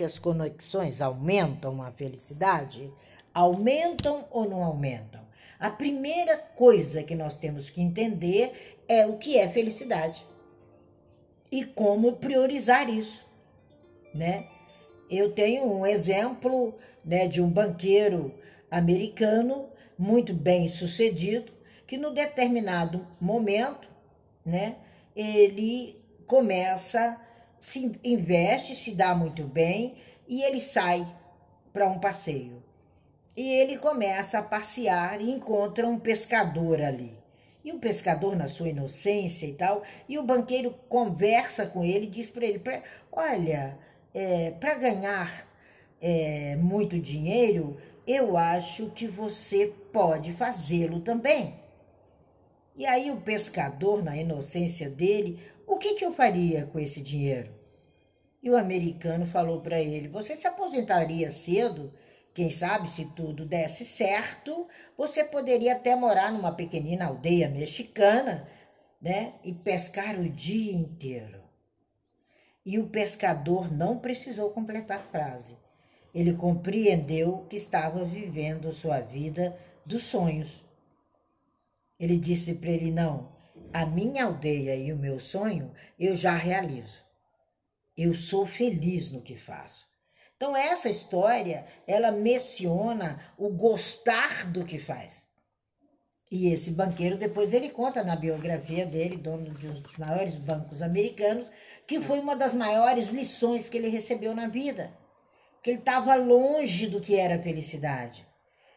que as conexões aumentam a felicidade? Aumentam ou não aumentam? A primeira coisa que nós temos que entender é o que é felicidade e como priorizar isso, né? Eu tenho um exemplo, né, de um banqueiro americano muito bem sucedido que no determinado momento, né, ele começa, se investe, se dá muito bem e ele sai para um passeio. E ele começa a passear e encontra um pescador ali. E o pescador, na sua inocência e tal, e o banqueiro conversa com ele e diz para ele: Olha, é, para ganhar é, muito dinheiro, eu acho que você pode fazê-lo também. E aí o pescador, na inocência dele, o que, que eu faria com esse dinheiro? E o americano falou para ele: Você se aposentaria cedo? Quem sabe, se tudo desse certo, você poderia até morar numa pequenina aldeia mexicana, né? E pescar o dia inteiro. E o pescador não precisou completar a frase. Ele compreendeu que estava vivendo sua vida dos sonhos. Ele disse para ele: Não, a minha aldeia e o meu sonho eu já realizo. Eu sou feliz no que faço. Então essa história, ela menciona o gostar do que faz. E esse banqueiro depois ele conta na biografia dele, dono de um dos maiores bancos americanos, que foi uma das maiores lições que ele recebeu na vida, que ele estava longe do que era felicidade.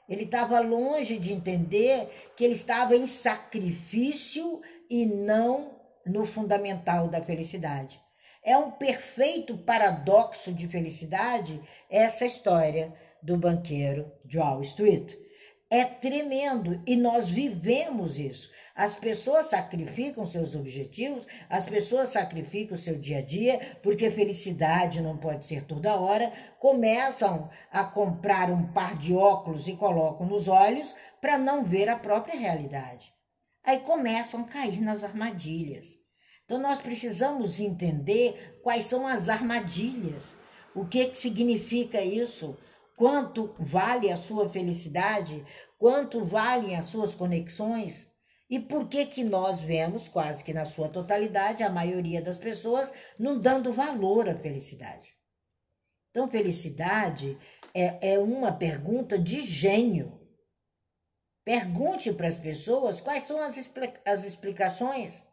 Ele estava longe de entender que ele estava em sacrifício e não no fundamental da felicidade. É um perfeito paradoxo de felicidade essa história do banqueiro de Wall Street. É tremendo e nós vivemos isso. As pessoas sacrificam seus objetivos, as pessoas sacrificam seu dia a dia, porque felicidade não pode ser toda hora. Começam a comprar um par de óculos e colocam nos olhos para não ver a própria realidade. Aí começam a cair nas armadilhas. Então nós precisamos entender quais são as armadilhas. O que, que significa isso? Quanto vale a sua felicidade? Quanto valem as suas conexões? E por que que nós vemos, quase que na sua totalidade, a maioria das pessoas não dando valor à felicidade? Então, felicidade é, é uma pergunta de gênio. Pergunte para as pessoas quais são as, as explicações.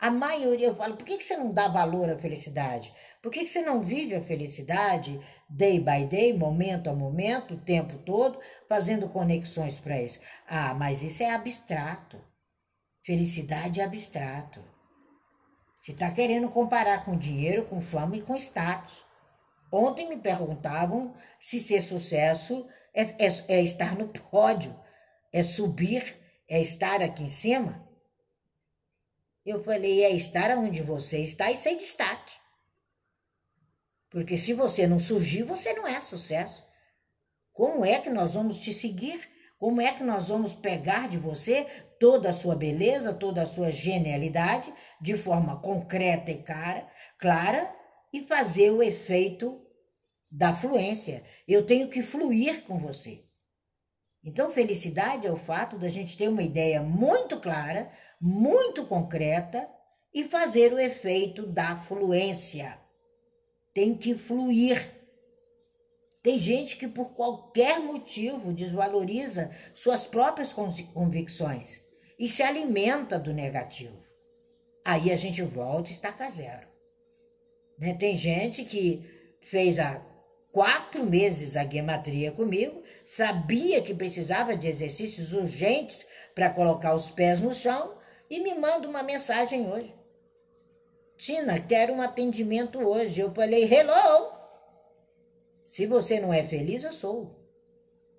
A maioria, eu falo, por que, você não dá valor à felicidade? Por que, que você não vive a felicidade day by day, momento a momento, o tempo todo, fazendo conexões para isso? Ah, mas isso é abstrato. Felicidade é abstrato. Você está querendo comparar com dinheiro, com fama e com status. Ontem me perguntavam se ser sucesso é, é, é estar no pódio, é subir, é estar aqui em cima. Eu falei, é estar onde você está e ser destaque. Porque se você não surgir, você não é sucesso. Como é que nós vamos te seguir? Como é que nós vamos pegar de você toda a sua beleza, toda a sua genialidade, de forma concreta e cara, clara, e fazer o efeito da fluência? Eu tenho que fluir com você. Então, felicidade é o fato da gente ter uma ideia muito clara, muito concreta e fazer o efeito da fluência. Tem que fluir. Tem gente que, por qualquer motivo, desvaloriza suas próprias convicções e se alimenta do negativo. Aí a gente volta e estaca zero. Né? Tem gente que fez há quatro meses a guimatria comigo, sabia que precisava de exercícios urgentes para colocar os pés no chão e me manda uma mensagem hoje. Tina, quero um atendimento hoje. Eu falei, hello! Se você não é feliz, eu sou.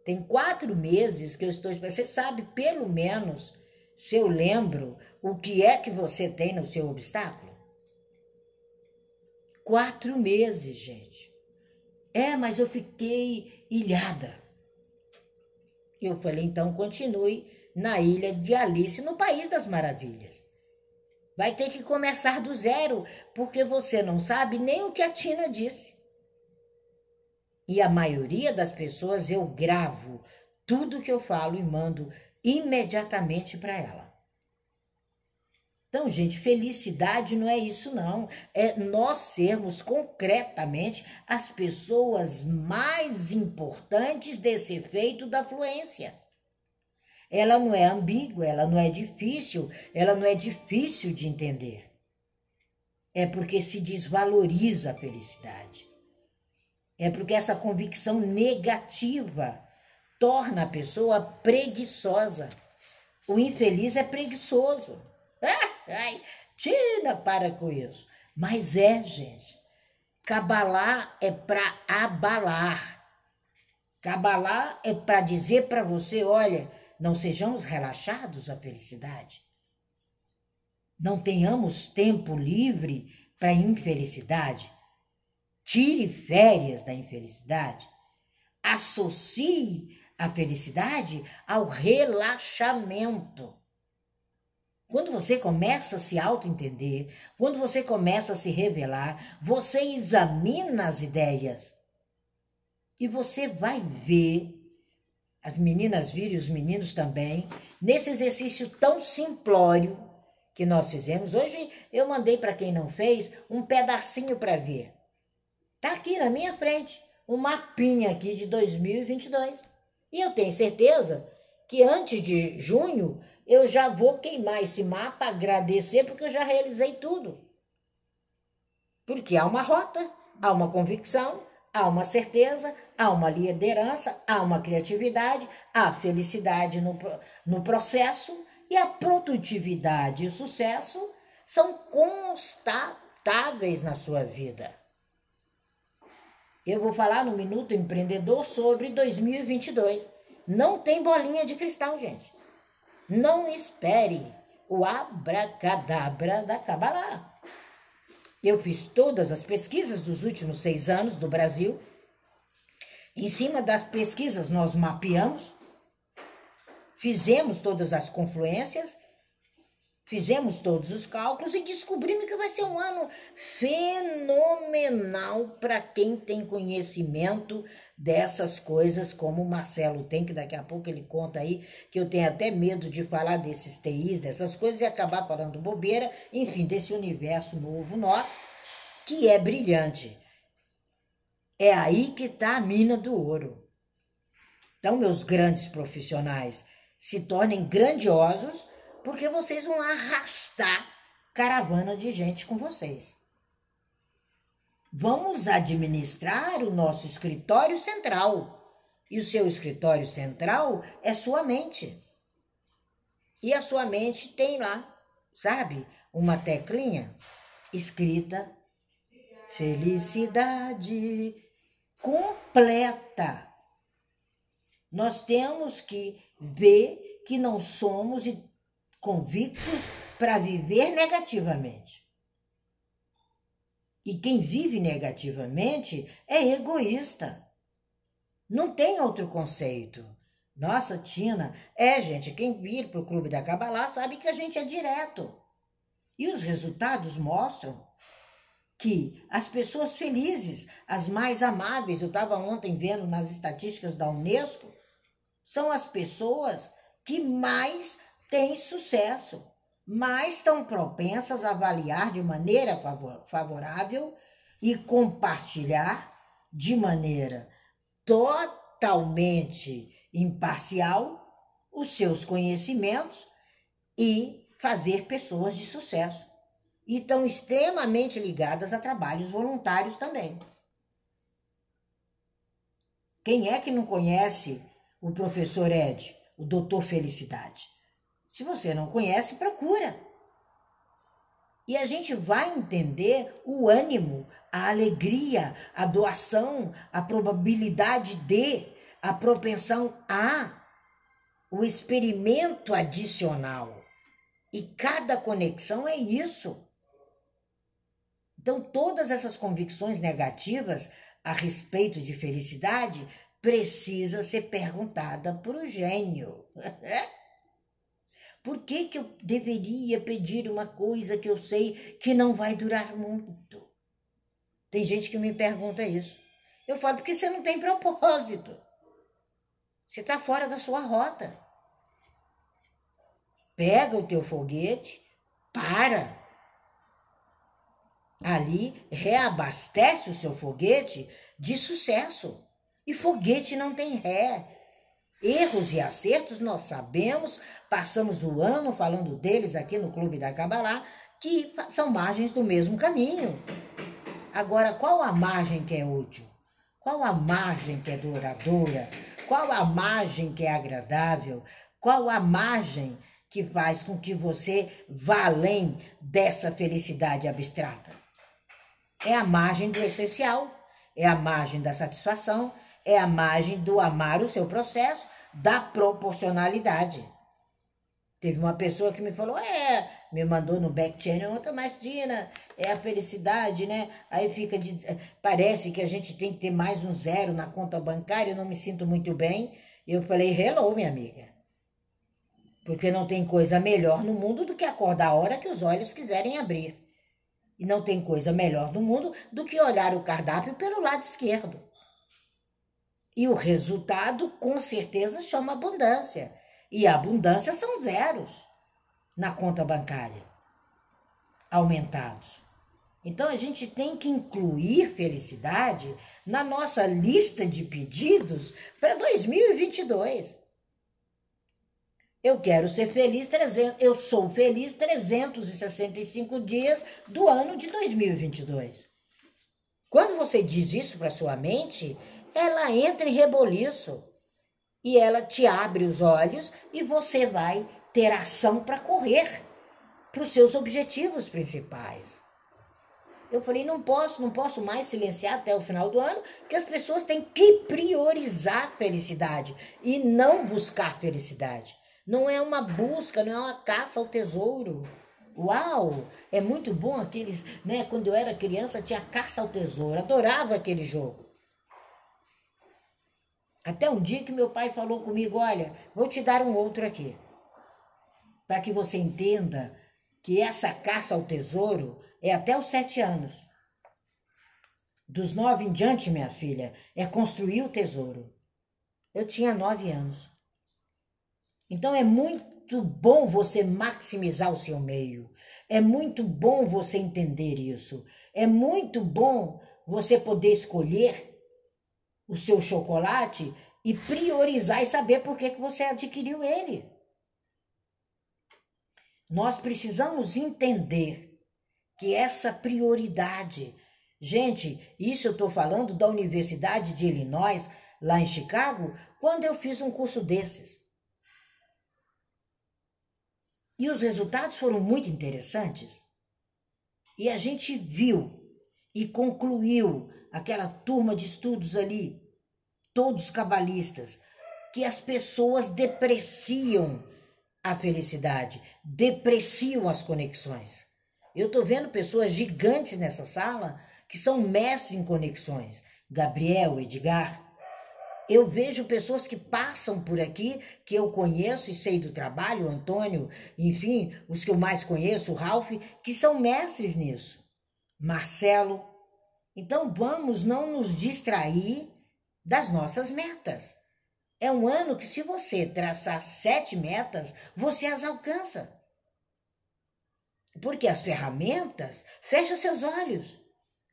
Tem quatro meses que eu estou. Você sabe, pelo menos, se eu lembro o que é que você tem no seu obstáculo? Quatro meses, gente. É, mas eu fiquei ilhada. Eu falei, então continue na ilha de Alice, no País das Maravilhas. Vai ter que começar do zero, porque você não sabe nem o que a Tina disse. E a maioria das pessoas eu gravo tudo que eu falo e mando imediatamente para ela. Então, gente, felicidade não é isso, não. É nós sermos concretamente as pessoas mais importantes desse efeito da fluência. Ela não é ambígua, ela não é difícil, ela não é difícil de entender. É porque se desvaloriza a felicidade. É porque essa convicção negativa torna a pessoa preguiçosa. O infeliz é preguiçoso. Ai, tira para com isso. Mas é, gente. Cabalá é para abalar. Cabalá é para dizer para você, olha, não sejamos relaxados à felicidade. Não tenhamos tempo livre para infelicidade. Tire férias da infelicidade. Associe a felicidade ao relaxamento. Quando você começa a se auto-entender, quando você começa a se revelar, você examina as ideias e você vai ver as meninas viram e os meninos também, nesse exercício tão simplório que nós fizemos. Hoje eu mandei para quem não fez um pedacinho para ver. Tá aqui na minha frente, um mapinha aqui de 2022. E eu tenho certeza que antes de junho eu já vou queimar esse mapa, agradecer porque eu já realizei tudo. Porque há uma rota, há uma convicção, há uma certeza, há uma liderança, há uma criatividade, há felicidade no, no processo e a produtividade e o sucesso são constatáveis na sua vida. Eu vou falar no Minuto Empreendedor sobre 2022. Não tem bolinha de cristal, gente. Não espere o abracadabra da Kabbalah. Eu fiz todas as pesquisas dos últimos seis anos do Brasil. Em cima das pesquisas, nós mapeamos, fizemos todas as confluências, fizemos todos os cálculos e descobrimos que vai ser um ano fenomenal para quem tem conhecimento dessas coisas, como o Marcelo tem, que daqui a pouco ele conta aí, que eu tenho até medo de falar desses TIs, dessas coisas, e acabar falando bobeira, enfim, desse universo novo nosso, que é brilhante. É aí que está a mina do ouro. Então, meus grandes profissionais, se tornem grandiosos, porque vocês vão arrastar caravana de gente com vocês. Vamos administrar o nosso escritório central. E o seu escritório central é sua mente. E a sua mente tem lá, sabe, uma teclinha escrita felicidade completa. Nós temos que ver que não somos convictos para viver negativamente. E quem vive negativamente é egoísta. Não tem outro conceito. Nossa, Tina, é, gente, quem vir para o Clube da Cabalá sabe que a gente é direto. E os resultados mostram que as pessoas felizes, as mais amáveis, eu estava ontem vendo nas estatísticas da Unesco, são as pessoas que mais têm sucesso mais estão propensas a avaliar de maneira favorável e compartilhar de maneira totalmente imparcial os seus conhecimentos e fazer pessoas de sucesso. E estão extremamente ligadas a trabalhos voluntários também. Quem é que não conhece o professor Ed, o doutor Felicidade? Se você não conhece, procura. E a gente vai entender o ânimo, a alegria, a doação, a probabilidade de, a propensão a, o experimento adicional. E cada conexão é isso. Então, todas essas convicções negativas a respeito de felicidade precisa ser perguntada para o gênio. Por que, que eu deveria pedir uma coisa que eu sei que não vai durar muito? Tem gente que me pergunta isso. Eu falo, porque você não tem propósito. Você está fora da sua rota. Pega o teu foguete, para. Ali, reabastece o seu foguete de sucesso. E foguete não tem ré. Erros e acertos nós sabemos, passamos o ano falando deles aqui no Clube da Cabalá, que são margens do mesmo caminho. Agora, qual a margem que é útil? Qual a margem que é duradoura? Qual a margem que é agradável? Qual a margem que faz com que você vá além dessa felicidade abstrata? É a margem do essencial, é a margem da satisfação, é a margem do amar o seu processo, da proporcionalidade. Teve uma pessoa que me falou, é, me mandou no back channel, outra, mas Dina, é a felicidade, né? Aí fica de. Parece que a gente tem que ter mais um zero na conta bancária, eu não me sinto muito bem. Eu falei, hello, minha amiga. Porque não tem coisa melhor no mundo do que acordar a hora que os olhos quiserem abrir. E não tem coisa melhor no mundo do que olhar o cardápio pelo lado esquerdo. E o resultado, com certeza, chama abundância. E a abundância são zeros na conta bancária aumentados. Então a gente tem que incluir felicidade na nossa lista de pedidos para 2022. Eu quero ser feliz 300, eu sou feliz 365 dias do ano de 2022. Quando você diz isso para sua mente, ela entra em reboliço e ela te abre os olhos e você vai ter ação para correr para os seus objetivos principais. Eu falei, não posso, não posso mais silenciar até o final do ano, que as pessoas têm que priorizar felicidade e não buscar felicidade. Não é uma busca, não é uma caça ao tesouro. Uau! É muito bom aqueles, né? Quando eu era criança tinha caça ao tesouro, adorava aquele jogo. Até um dia que meu pai falou comigo: Olha, vou te dar um outro aqui. Para que você entenda que essa caça ao tesouro é até os sete anos. Dos nove em diante, minha filha, é construir o tesouro. Eu tinha nove anos. Então é muito bom você maximizar o seu meio. É muito bom você entender isso. É muito bom você poder escolher o seu chocolate e priorizar e saber por que, que você adquiriu ele. Nós precisamos entender que essa prioridade. Gente, isso eu estou falando da Universidade de Illinois, lá em Chicago, quando eu fiz um curso desses. E os resultados foram muito interessantes. E a gente viu e concluiu aquela turma de estudos ali todos cabalistas, que as pessoas depreciam a felicidade, depreciam as conexões. Eu estou vendo pessoas gigantes nessa sala que são mestres em conexões. Gabriel, Edgar. Eu vejo pessoas que passam por aqui, que eu conheço e sei do trabalho, Antônio, enfim, os que eu mais conheço, o Ralph, que são mestres nisso. Marcelo. Então vamos não nos distrair das nossas metas. É um ano que, se você traçar sete metas, você as alcança. Porque as ferramentas, fecha seus olhos.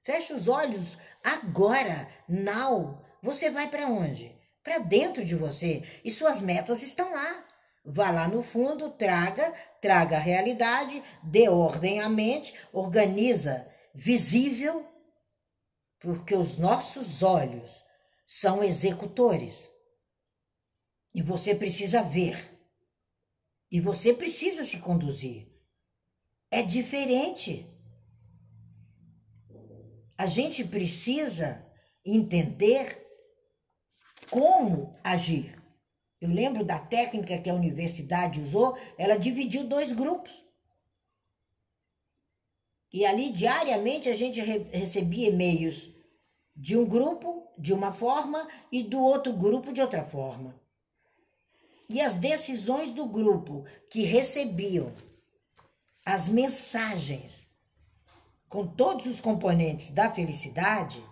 Fecha os olhos agora, now. Você vai para onde? Para dentro de você. E suas metas estão lá. Vá lá no fundo, traga, traga a realidade, dê ordem à mente, organiza visível, porque os nossos olhos são executores. E você precisa ver. E você precisa se conduzir. É diferente. A gente precisa entender como agir. Eu lembro da técnica que a universidade usou, ela dividiu dois grupos. E ali diariamente a gente recebia e-mails de um grupo de uma forma e do outro grupo de outra forma. E as decisões do grupo que recebiam as mensagens com todos os componentes da felicidade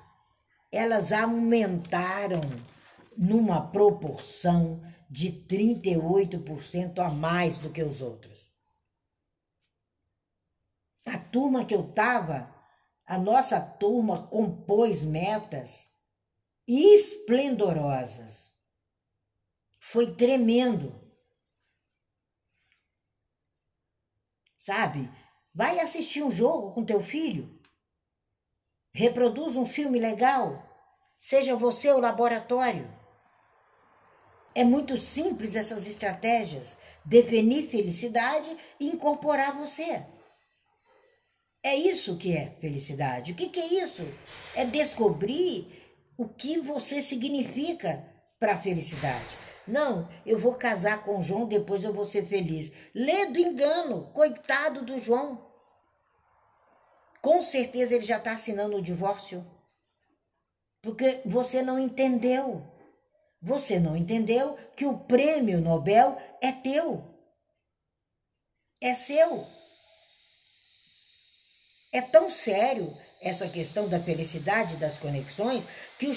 elas aumentaram numa proporção de 38% a mais do que os outros. Turma que eu estava, a nossa turma compôs metas esplendorosas. Foi tremendo. Sabe? Vai assistir um jogo com teu filho. Reproduz um filme legal. Seja você o laboratório. É muito simples essas estratégias. Definir felicidade e incorporar você. É isso que é felicidade. O que, que é isso? É descobrir o que você significa para a felicidade. Não, eu vou casar com o João, depois eu vou ser feliz. Lê do engano, coitado do João. Com certeza ele já está assinando o divórcio. Porque você não entendeu. Você não entendeu que o prêmio Nobel é teu. É seu. É tão sério essa questão da felicidade das conexões que o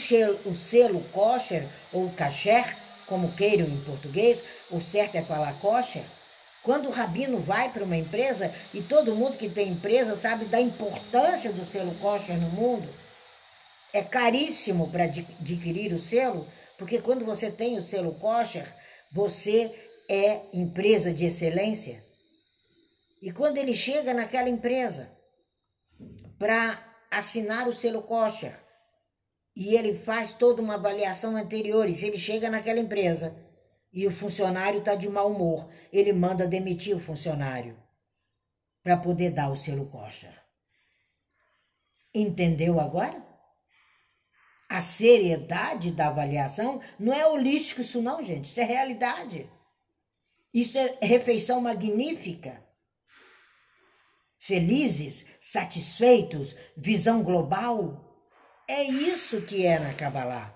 selo, kosher ou kasher, como queiram em português, o certo é falar kosher, quando o rabino vai para uma empresa e todo mundo que tem empresa sabe da importância do selo kosher no mundo, é caríssimo para adquirir o selo, porque quando você tem o selo kosher, você é empresa de excelência. E quando ele chega naquela empresa para assinar o selo kosher, e ele faz toda uma avaliação anterior, se ele chega naquela empresa e o funcionário está de mau humor, ele manda demitir o funcionário para poder dar o selo kosher. Entendeu agora? A seriedade da avaliação não é holístico isso não, gente. Isso é realidade. Isso é refeição magnífica. Felizes, satisfeitos, visão global. É isso que é na Kabbalah.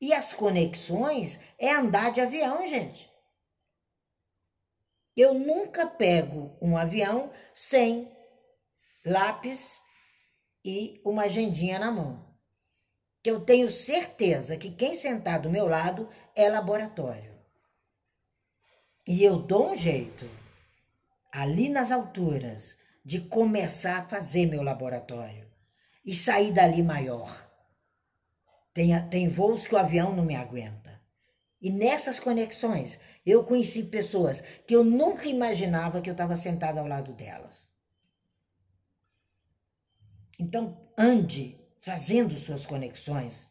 E as conexões é andar de avião, gente. Eu nunca pego um avião sem lápis e uma agendinha na mão que eu tenho certeza que quem sentar do meu lado é laboratório. E eu dou um jeito, ali nas alturas, de começar a fazer meu laboratório e sair dali maior. Tem, tem voos que o avião não me aguenta. E nessas conexões, eu conheci pessoas que eu nunca imaginava que eu estava sentada ao lado delas. Então, ande fazendo suas conexões,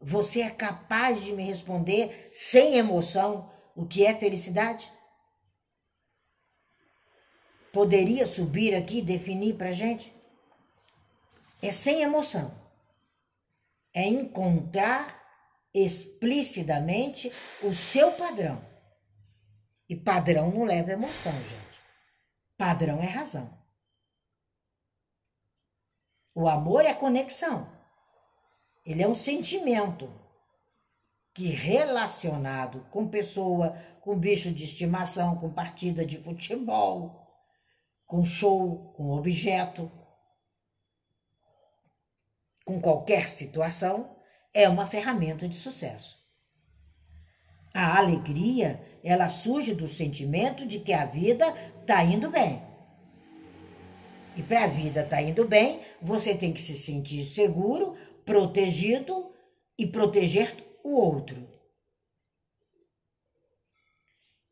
você é capaz de me responder sem emoção o que é felicidade? Poderia subir aqui e definir para gente? É sem emoção. É encontrar explicitamente o seu padrão. E padrão não leva emoção, gente. Padrão é razão. O amor é conexão. Ele é um sentimento que relacionado com pessoa, com bicho de estimação, com partida de futebol, com show, com objeto, com qualquer situação, é uma ferramenta de sucesso. A alegria, ela surge do sentimento de que a vida está indo bem. E para a vida estar tá indo bem, você tem que se sentir seguro, protegido e proteger o outro.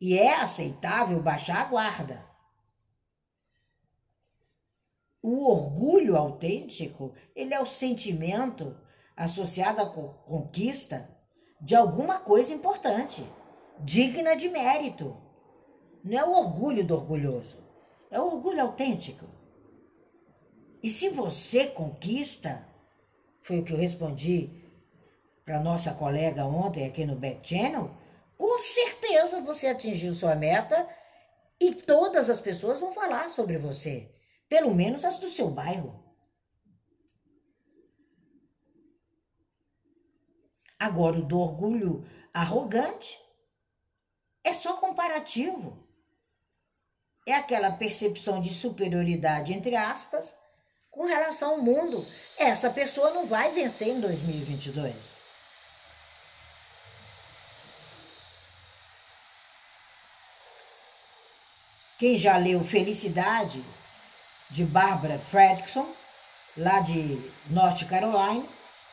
E é aceitável baixar a guarda. O orgulho autêntico, ele é o sentimento associado à conquista de alguma coisa importante, digna de mérito. Não é o orgulho do orgulhoso, é o orgulho autêntico. E se você conquista, foi o que eu respondi para nossa colega ontem aqui no Back Channel, com certeza você atingiu sua meta e todas as pessoas vão falar sobre você, pelo menos as do seu bairro. Agora, o do orgulho arrogante é só comparativo. É aquela percepção de superioridade, entre aspas, com relação ao mundo. Essa pessoa não vai vencer em 2022. Quem já leu Felicidade, de Barbara Fredrickson, lá de North Carolina,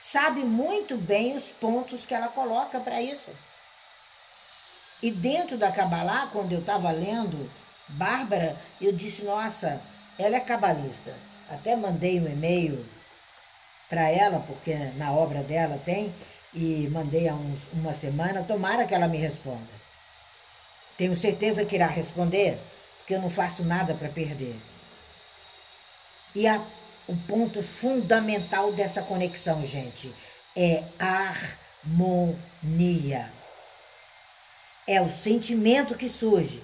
sabe muito bem os pontos que ela coloca para isso. E dentro da Kabbalah, quando eu estava lendo Bárbara, eu disse, nossa, ela é cabalista. Até mandei um e-mail para ela, porque na obra dela tem, e mandei há uns, uma semana, tomara que ela me responda. Tenho certeza que irá responder, porque eu não faço nada para perder. E a, o ponto fundamental dessa conexão, gente, é harmonia. É o sentimento que surge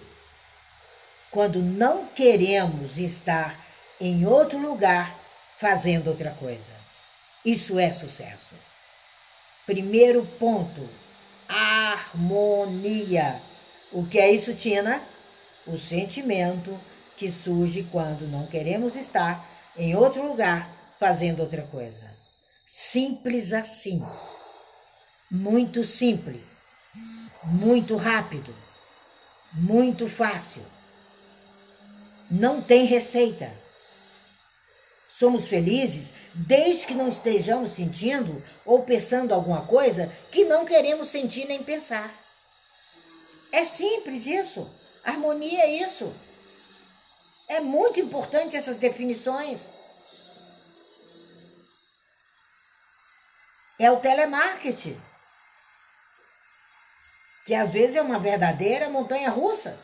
quando não queremos estar em outro lugar fazendo outra coisa. Isso é sucesso. Primeiro ponto: harmonia. O que é isso, Tina? O sentimento que surge quando não queremos estar em outro lugar fazendo outra coisa. Simples assim. Muito simples. Muito rápido. Muito fácil. Não tem receita. Somos felizes desde que não estejamos sentindo ou pensando alguma coisa que não queremos sentir nem pensar. É simples isso. Harmonia é isso. É muito importante essas definições. É o telemarketing, que às vezes é uma verdadeira montanha russa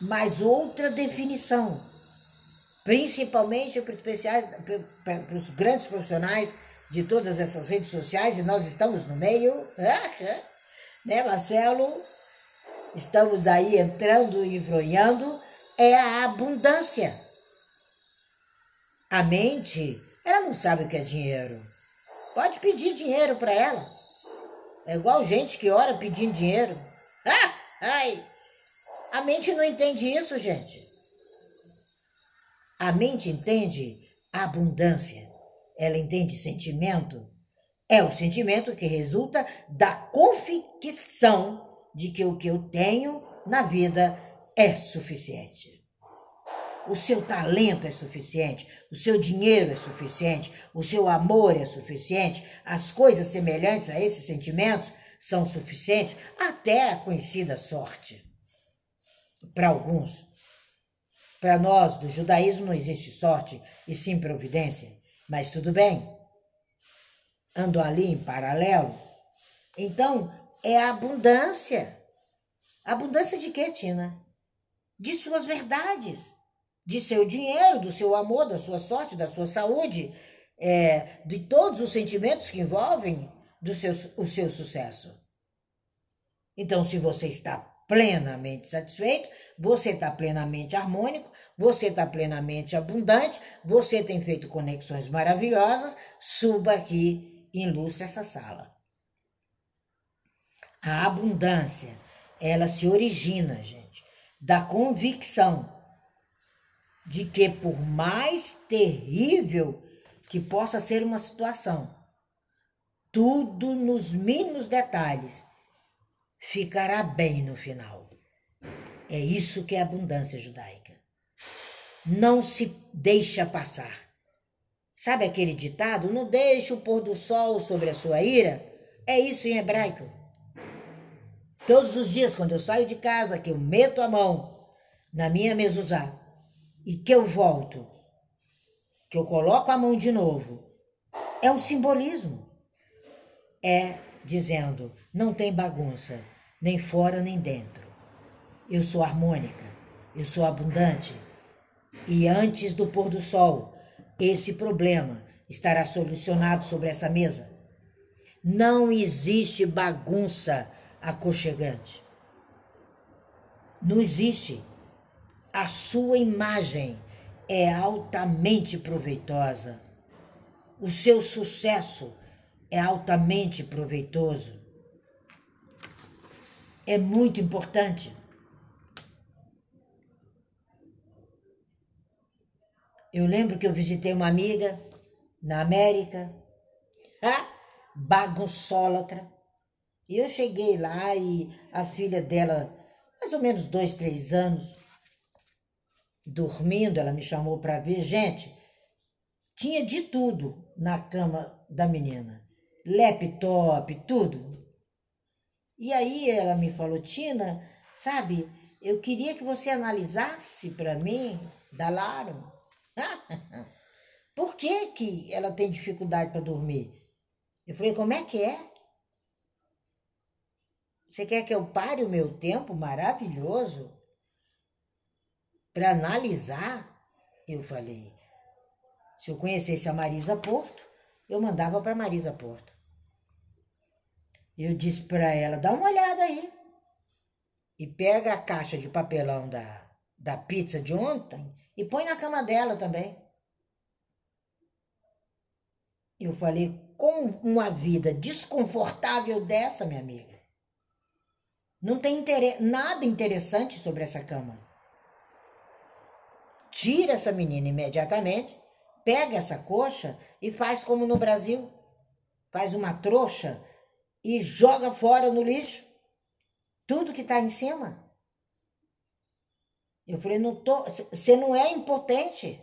mas outra definição, principalmente para, os grandes profissionais de todas essas redes sociais, e nós estamos no meio, né, Marcelo? Estamos aí entrando e enfronhando, é a abundância. A mente, ela não sabe o que é dinheiro. Pode pedir dinheiro para ela. É igual gente que ora pedindo dinheiro. Ah, ai, a mente não entende isso, gente. A mente entende abundância. Ela entende sentimento. É o sentimento que resulta da convicção de que o que eu tenho na vida é suficiente. O seu talento é suficiente, o seu dinheiro é suficiente, o seu amor é suficiente, as coisas semelhantes a esses sentimentos são suficientes, até a conhecida sorte para alguns. Para nós, do judaísmo, não existe sorte e sim providência. Mas tudo bem. Ando ali em paralelo. Então, é a abundância. Abundância de quê, Tina? De suas verdades. De seu dinheiro, do seu amor, da sua sorte, da sua saúde. É, de todos os sentimentos que envolvem do seu, o seu sucesso. Então, se você está plenamente satisfeito, você está plenamente harmônico, você está plenamente abundante, você tem feito conexões maravilhosas, suba aqui e ilustre essa sala. A abundância, ela se origina, gente, da convicção de que por mais terrível que possa ser uma situação, tudo nos mínimos detalhes ficará bem no final. É isso que é abundância judaica. Não se deixa passar. Sabe aquele ditado? Não deixe o pôr do sol sobre a sua ira? É isso em hebraico. Todos os dias, quando eu saio de casa, que eu meto a mão na minha mezuzá e que eu volto, que eu coloco a mão de novo, é um simbolismo. É dizendo, não tem bagunça nem fora nem dentro. Eu sou harmônica, eu sou abundante. E antes do pôr do sol, esse problema estará solucionado sobre essa mesa. Não existe bagunça aconchegante. Não existe. A sua imagem é altamente proveitosa. O seu sucesso é altamente proveitoso é muito importante. Eu lembro que eu visitei uma amiga na América, bagunçólatra. E eu cheguei lá e a filha dela, mais ou menos dois, três anos, dormindo, ela me chamou para ver. Gente, tinha de tudo na cama da menina. Laptop, tudo. E aí ela me falou, Tina, sabe, eu queria que você analisasse para mim, Dalaro, por que, que ela tem dificuldade para dormir? Eu falei, como é que é? Você quer que eu pare o meu tempo maravilhoso para analisar? Eu falei, se eu conhecesse a Marisa Porto, eu mandava para Marisa Porto. Eu disse para ela: dá uma olhada aí. E pega a caixa de papelão da, da pizza de ontem e põe na cama dela também. Eu falei: com uma vida desconfortável dessa, minha amiga, não tem inter... nada interessante sobre essa cama. Tira essa menina imediatamente, pega essa coxa e faz como no Brasil. Faz uma trouxa e joga fora no lixo tudo que está em cima. Eu falei, não tô, você não é impotente.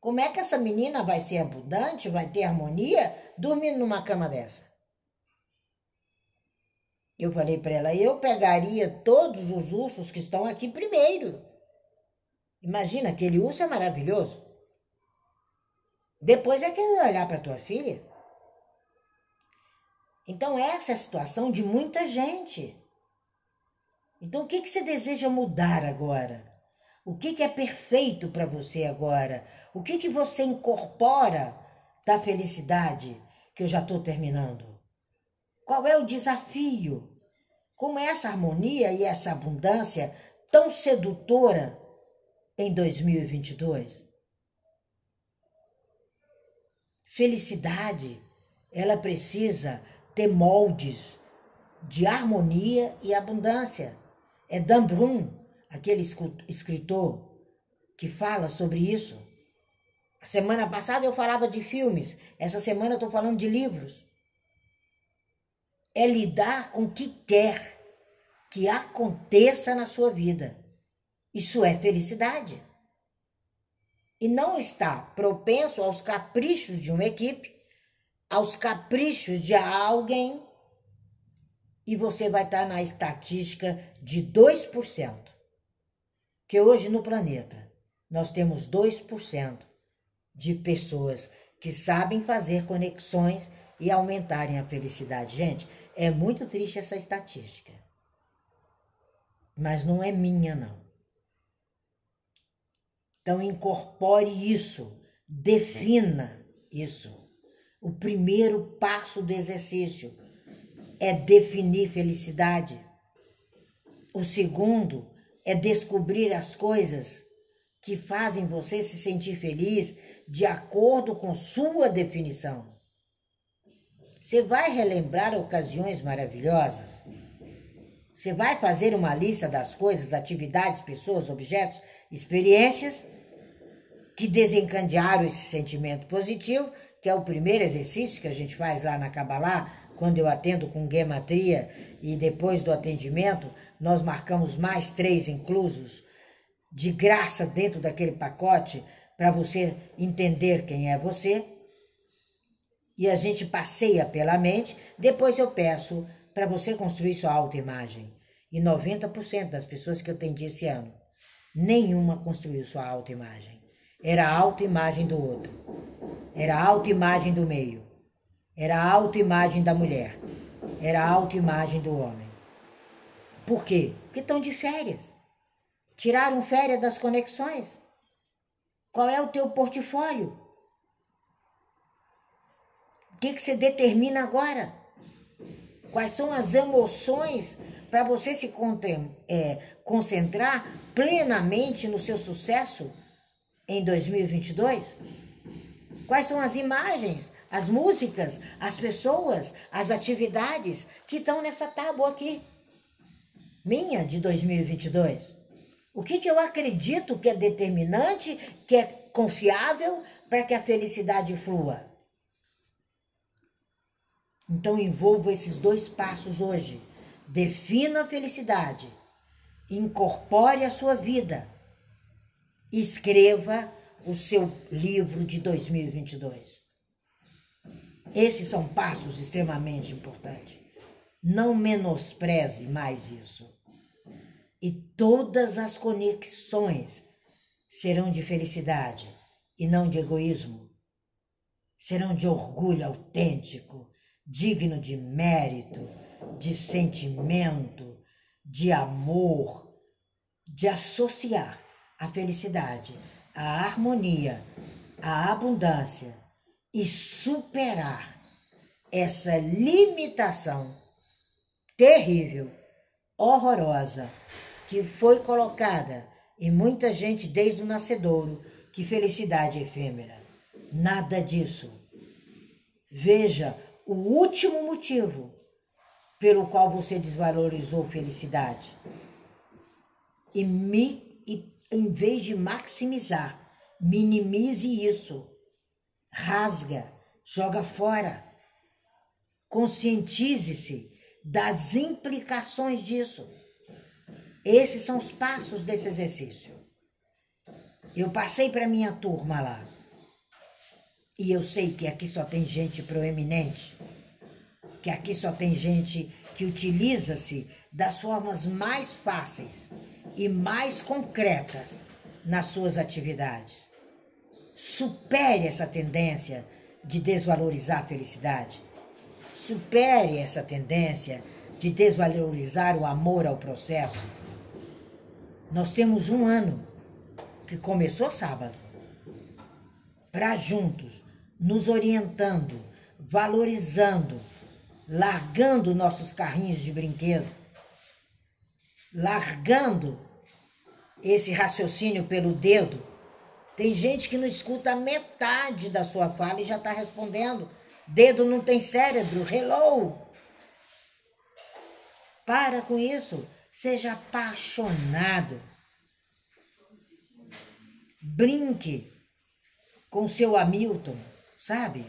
Como é que essa menina vai ser abundante, vai ter harmonia dormindo numa cama dessa? Eu falei para ela, eu pegaria todos os ursos que estão aqui primeiro. Imagina, aquele urso é maravilhoso. Depois é que eu ia olhar para tua filha. Então, essa é a situação de muita gente. Então, o que, que você deseja mudar agora? O que, que é perfeito para você agora? O que, que você incorpora da felicidade que eu já estou terminando? Qual é o desafio? Como essa harmonia e essa abundância tão sedutora em 2022? Felicidade, ela precisa ter moldes de harmonia e abundância. É Dan Brun, aquele escritor que fala sobre isso. A semana passada eu falava de filmes, essa semana eu estou falando de livros. É lidar com o que quer que aconteça na sua vida. Isso é felicidade. E não está propenso aos caprichos de uma equipe aos caprichos de alguém e você vai estar na estatística de 2%. Que hoje no planeta nós temos 2% de pessoas que sabem fazer conexões e aumentarem a felicidade. Gente, é muito triste essa estatística. Mas não é minha, não. Então incorpore isso, defina isso. O primeiro passo do exercício é definir felicidade. O segundo é descobrir as coisas que fazem você se sentir feliz de acordo com sua definição. Você vai relembrar ocasiões maravilhosas? Você vai fazer uma lista das coisas, atividades, pessoas, objetos, experiências que desencadearam esse sentimento positivo que é o primeiro exercício que a gente faz lá na Kabbalah, quando eu atendo com gematria e depois do atendimento, nós marcamos mais três inclusos de graça dentro daquele pacote para você entender quem é você. E a gente passeia pela mente, depois eu peço para você construir sua autoimagem. E 90% das pessoas que eu atendi esse ano, nenhuma construiu sua autoimagem. Era a autoimagem do outro. Era a autoimagem do meio. Era a autoimagem da mulher. Era a autoimagem do homem. Por quê? Porque estão de férias. Tiraram férias das conexões. Qual é o teu portfólio? Que, que você determina agora? Quais são as emoções para você se é, concentrar plenamente no seu sucesso em 2022? Quais são as imagens, as músicas, as pessoas, as atividades que estão nessa tábua aqui? Minha de 2022. O que, que eu acredito que é determinante, que é confiável para que a felicidade flua. Então envolva esses dois passos hoje. Defina a felicidade, incorpore a sua vida, escreva o seu livro de 2022. Esses são passos extremamente importantes. Não menospreze mais isso. E todas as conexões serão de felicidade e não de egoísmo. Serão de orgulho autêntico, digno de mérito, de sentimento, de amor, de associar a felicidade, a harmonia, a abundância e superar essa limitação terrível, horrorosa, que foi colocada em muita gente desde o nascedouro, que felicidade efêmera. Nada disso. Veja o último motivo pelo qual você desvalorizou felicidade. E, e em vez de maximizar, minimize isso. Rasga, joga fora. Conscientize-se das implicações disso. Esses são os passos desse exercício. Eu passei para minha turma lá. E eu sei que aqui só tem gente proeminente, que aqui só tem gente que utiliza-se das formas mais fáceis e mais concretas nas suas atividades. Supere essa tendência de desvalorizar a felicidade. Supere essa tendência de desvalorizar o amor ao processo. Nós temos um ano que começou sábado para juntos, nos orientando, valorizando, largando nossos carrinhos de brinquedo, largando esse raciocínio pelo dedo. Tem gente que não escuta metade da sua fala e já está respondendo. Dedo não tem cérebro. Hello! Para com isso. Seja apaixonado. Brinque com seu Hamilton, sabe?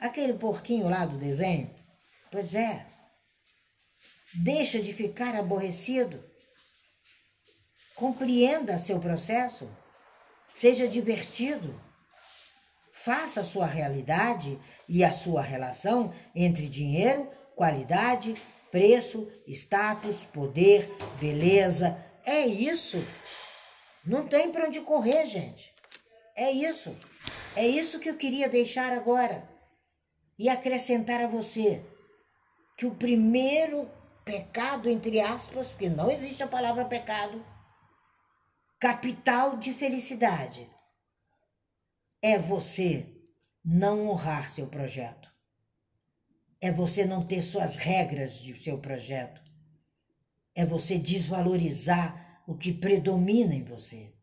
Aquele porquinho lá do desenho. Pois é. Deixa de ficar aborrecido. Compreenda seu processo. Seja divertido. Faça a sua realidade e a sua relação entre dinheiro, qualidade, preço, status, poder, beleza. É isso. Não tem para onde correr, gente. É isso. É isso que eu queria deixar agora. E acrescentar a você que o primeiro pecado, entre aspas, porque não existe a palavra pecado, capital de felicidade, é você não honrar seu projeto. É você não ter suas regras de seu projeto. É você desvalorizar o que predomina em você.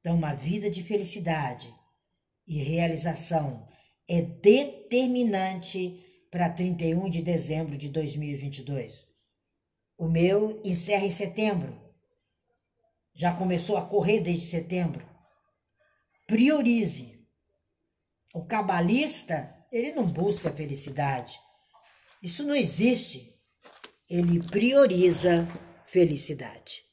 Então, uma vida de felicidade e realização é determinante para 31 de dezembro de 2022. O meu encerra em setembro. Já começou a correr desde setembro. Priorize. O cabalista, ele não busca felicidade. Isso não existe. Ele prioriza felicidade.